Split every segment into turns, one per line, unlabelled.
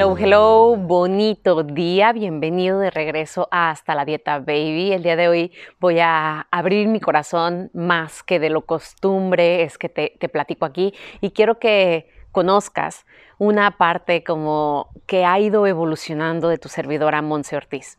Hello, hello, bonito día, bienvenido de regreso Hasta la Dieta Baby. El día de hoy voy a abrir mi corazón más que de lo costumbre, es que te, te platico aquí y quiero que conozcas una parte como que ha ido evolucionando de tu servidora Monse Ortiz.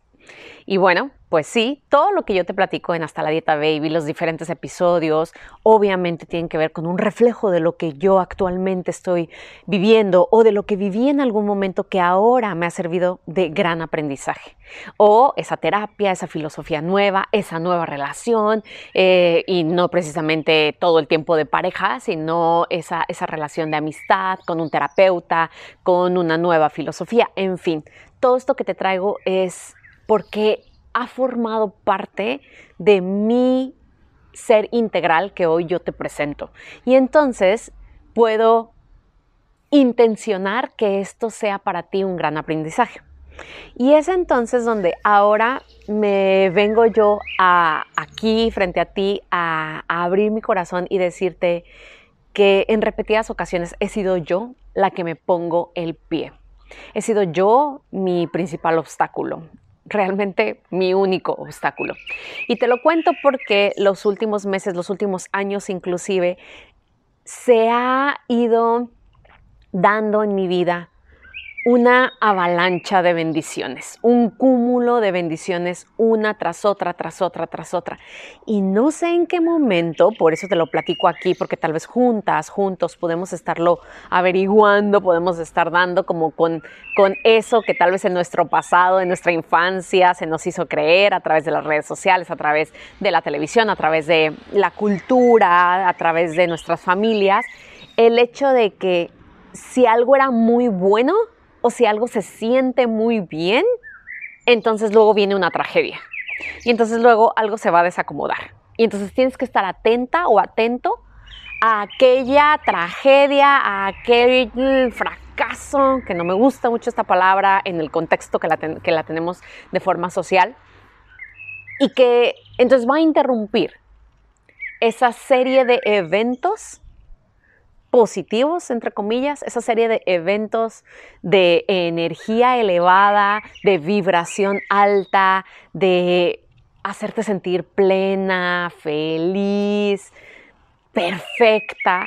Y bueno, pues sí, todo lo que yo te platico en Hasta la Dieta Baby, los diferentes episodios, obviamente tienen que ver con un reflejo de lo que yo actualmente estoy viviendo o de lo que viví en algún momento que ahora me ha servido de gran aprendizaje. O esa terapia, esa filosofía nueva, esa nueva relación, eh, y no precisamente todo el tiempo de pareja, sino esa, esa relación de amistad con un terapeuta, con una nueva filosofía, en fin, todo esto que te traigo es porque ha formado parte de mi ser integral que hoy yo te presento. Y entonces puedo intencionar que esto sea para ti un gran aprendizaje. Y es entonces donde ahora me vengo yo aquí frente a ti a abrir mi corazón y decirte que en repetidas ocasiones he sido yo la que me pongo el pie. He sido yo mi principal obstáculo realmente mi único obstáculo. Y te lo cuento porque los últimos meses, los últimos años inclusive, se ha ido dando en mi vida una avalancha de bendiciones, un cúmulo de bendiciones una tras otra, tras otra, tras otra. Y no sé en qué momento, por eso te lo platico aquí, porque tal vez juntas, juntos podemos estarlo averiguando, podemos estar dando como con, con eso que tal vez en nuestro pasado, en nuestra infancia, se nos hizo creer a través de las redes sociales, a través de la televisión, a través de la cultura, a través de nuestras familias, el hecho de que si algo era muy bueno, o si algo se siente muy bien, entonces luego viene una tragedia. Y entonces luego algo se va a desacomodar. Y entonces tienes que estar atenta o atento a aquella tragedia, a aquel fracaso, que no me gusta mucho esta palabra en el contexto que la, que la tenemos de forma social, y que entonces va a interrumpir esa serie de eventos positivos, entre comillas, esa serie de eventos de energía elevada, de vibración alta, de hacerte sentir plena, feliz, perfecta,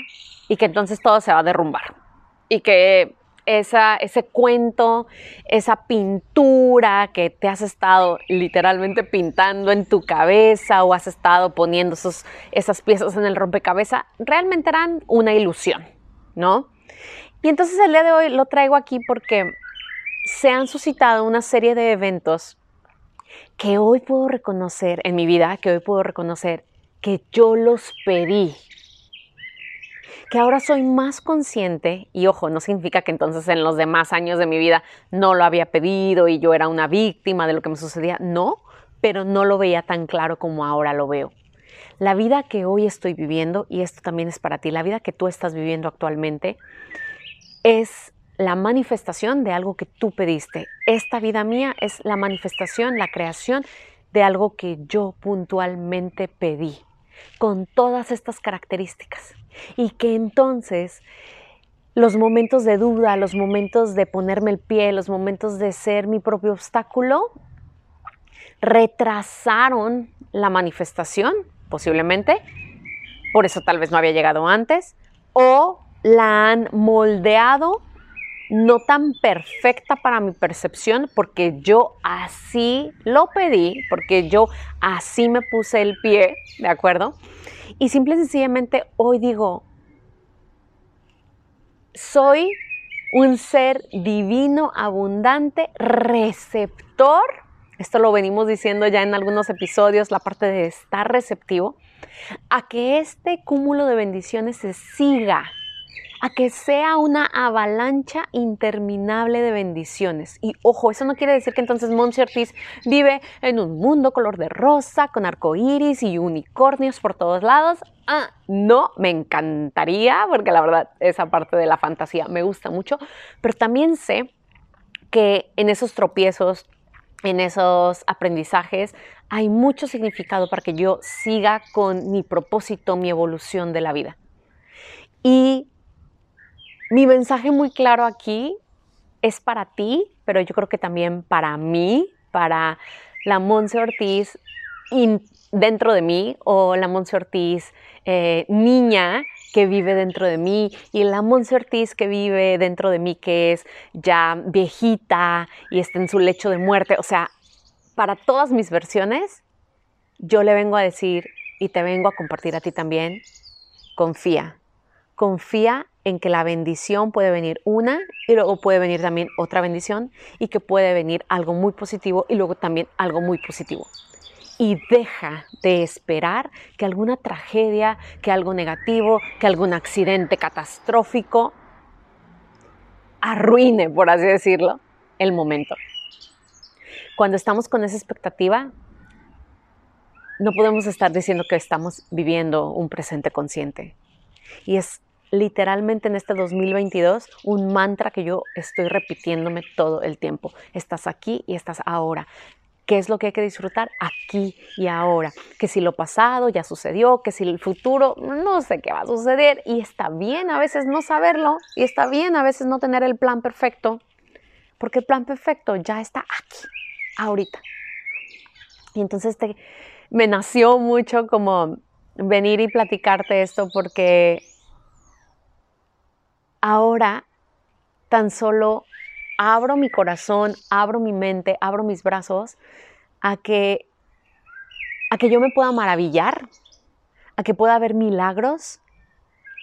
y que entonces todo se va a derrumbar. Y que esa, ese cuento, esa pintura que te has estado literalmente pintando en tu cabeza o has estado poniendo esos, esas piezas en el rompecabezas, realmente eran una ilusión, ¿no? Y entonces el día de hoy lo traigo aquí porque se han suscitado una serie de eventos que hoy puedo reconocer en mi vida, que hoy puedo reconocer que yo los pedí, que ahora soy más consciente, y ojo, no significa que entonces en los demás años de mi vida no lo había pedido y yo era una víctima de lo que me sucedía, no, pero no lo veía tan claro como ahora lo veo. La vida que hoy estoy viviendo, y esto también es para ti, la vida que tú estás viviendo actualmente, es la manifestación de algo que tú pediste. Esta vida mía es la manifestación, la creación de algo que yo puntualmente pedí con todas estas características. Y que entonces los momentos de duda, los momentos de ponerme el pie, los momentos de ser mi propio obstáculo, retrasaron la manifestación, posiblemente, por eso tal vez no había llegado antes, o la han moldeado no tan perfecta para mi percepción porque yo así lo pedí, porque yo así me puse el pie, ¿de acuerdo? Y simple y sencillamente hoy digo, soy un ser divino, abundante, receptor. Esto lo venimos diciendo ya en algunos episodios, la parte de estar receptivo, a que este cúmulo de bendiciones se siga a que sea una avalancha interminable de bendiciones. Y ojo, eso no quiere decir que entonces Monsi Ortiz vive en un mundo color de rosa, con arcoíris y unicornios por todos lados. Ah, no, me encantaría, porque la verdad, esa parte de la fantasía me gusta mucho, pero también sé que en esos tropiezos, en esos aprendizajes, hay mucho significado para que yo siga con mi propósito, mi evolución de la vida. Y mi mensaje muy claro aquí es para ti, pero yo creo que también para mí, para la Monse Ortiz dentro de mí o la Monse Ortiz eh, niña que vive dentro de mí y la Monse Ortiz que vive dentro de mí que es ya viejita y está en su lecho de muerte. O sea, para todas mis versiones, yo le vengo a decir y te vengo a compartir a ti también, confía, confía en que la bendición puede venir una y luego puede venir también otra bendición y que puede venir algo muy positivo y luego también algo muy positivo. Y deja de esperar que alguna tragedia, que algo negativo, que algún accidente catastrófico arruine, por así decirlo, el momento. Cuando estamos con esa expectativa, no podemos estar diciendo que estamos viviendo un presente consciente. Y es literalmente en este 2022 un mantra que yo estoy repitiéndome todo el tiempo. Estás aquí y estás ahora. ¿Qué es lo que hay que disfrutar aquí y ahora? Que si lo pasado ya sucedió, que si el futuro no sé qué va a suceder y está bien a veces no saberlo y está bien a veces no tener el plan perfecto, porque el plan perfecto ya está aquí, ahorita. Y entonces me nació mucho como venir y platicarte esto porque ahora tan solo abro mi corazón, abro mi mente, abro mis brazos a que, a que yo me pueda maravillar, a que pueda haber milagros,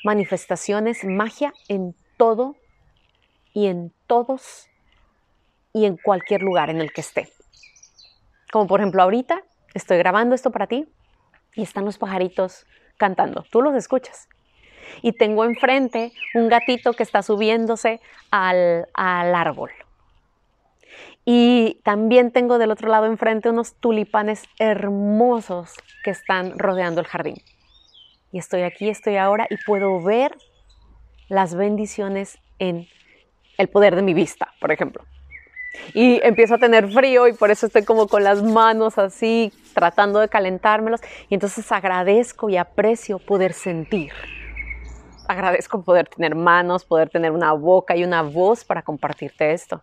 manifestaciones, magia en todo y en todos y en cualquier lugar en el que esté. Como por ejemplo ahorita estoy grabando esto para ti y están los pajaritos cantando. Tú los escuchas y tengo enfrente un gatito que está subiéndose al, árbol. Y también tengo del otro lado enfrente unos tulipanes hermosos que están rodeando el jardín. Y estoy aquí, estoy ahora y puedo ver las bendiciones en el poder de mi vista, por ejemplo. Y empiezo a tener frío y por eso estoy como con las manos así, tratando de calentármelos. Y entonces agradezco y aprecio poder sentir agradezco poder tener manos, poder tener una boca y una voz para compartirte esto.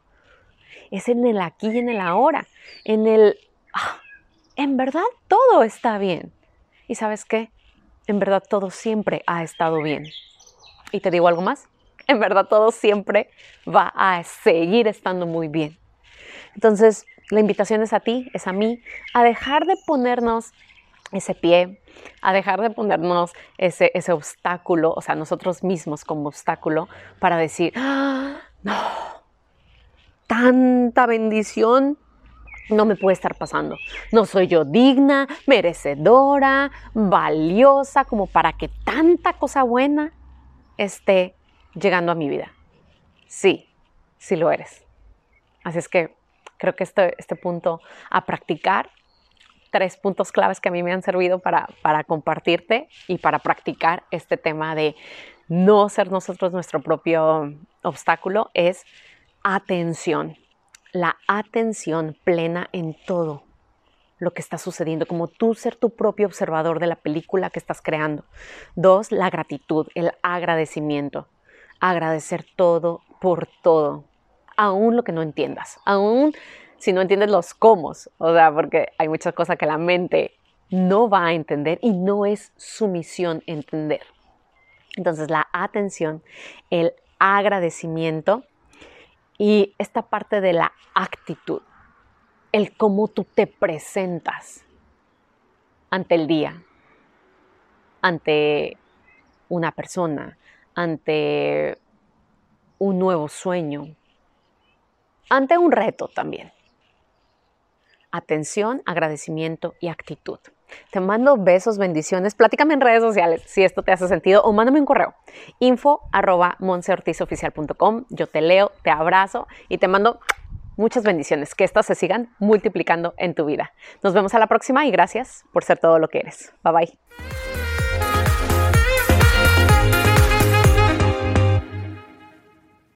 Es en el aquí y en el ahora, en el, ah, en verdad todo está bien. ¿Y sabes qué? En verdad todo siempre ha estado bien. ¿Y te digo algo más? En verdad todo siempre va a seguir estando muy bien. Entonces, la invitación es a ti, es a mí, a dejar de ponernos ese pie, a dejar de ponernos ese, ese obstáculo, o sea, nosotros mismos como obstáculo, para decir, ¡Ah, no, tanta bendición no me puede estar pasando. No soy yo digna, merecedora, valiosa, como para que tanta cosa buena esté llegando a mi vida. Sí, sí lo eres. Así es que creo que este, este punto a practicar tres puntos claves que a mí me han servido para, para compartirte y para practicar este tema de no ser nosotros nuestro propio obstáculo es atención, la atención plena en todo lo que está sucediendo, como tú ser tu propio observador de la película que estás creando. Dos, la gratitud, el agradecimiento, agradecer todo por todo, aún lo que no entiendas, aún si no entiendes los cómo, o sea, porque hay muchas cosas que la mente no va a entender y no es su misión entender. Entonces, la atención, el agradecimiento y esta parte de la actitud, el cómo tú te presentas ante el día, ante una persona, ante un nuevo sueño, ante un reto también atención, agradecimiento y actitud. Te mando besos, bendiciones. Platícame en redes sociales si esto te hace sentido o mándame un correo. Info arroba Yo te leo, te abrazo y te mando muchas bendiciones. Que estas se sigan multiplicando en tu vida. Nos vemos a la próxima y gracias por ser todo lo que eres. Bye bye.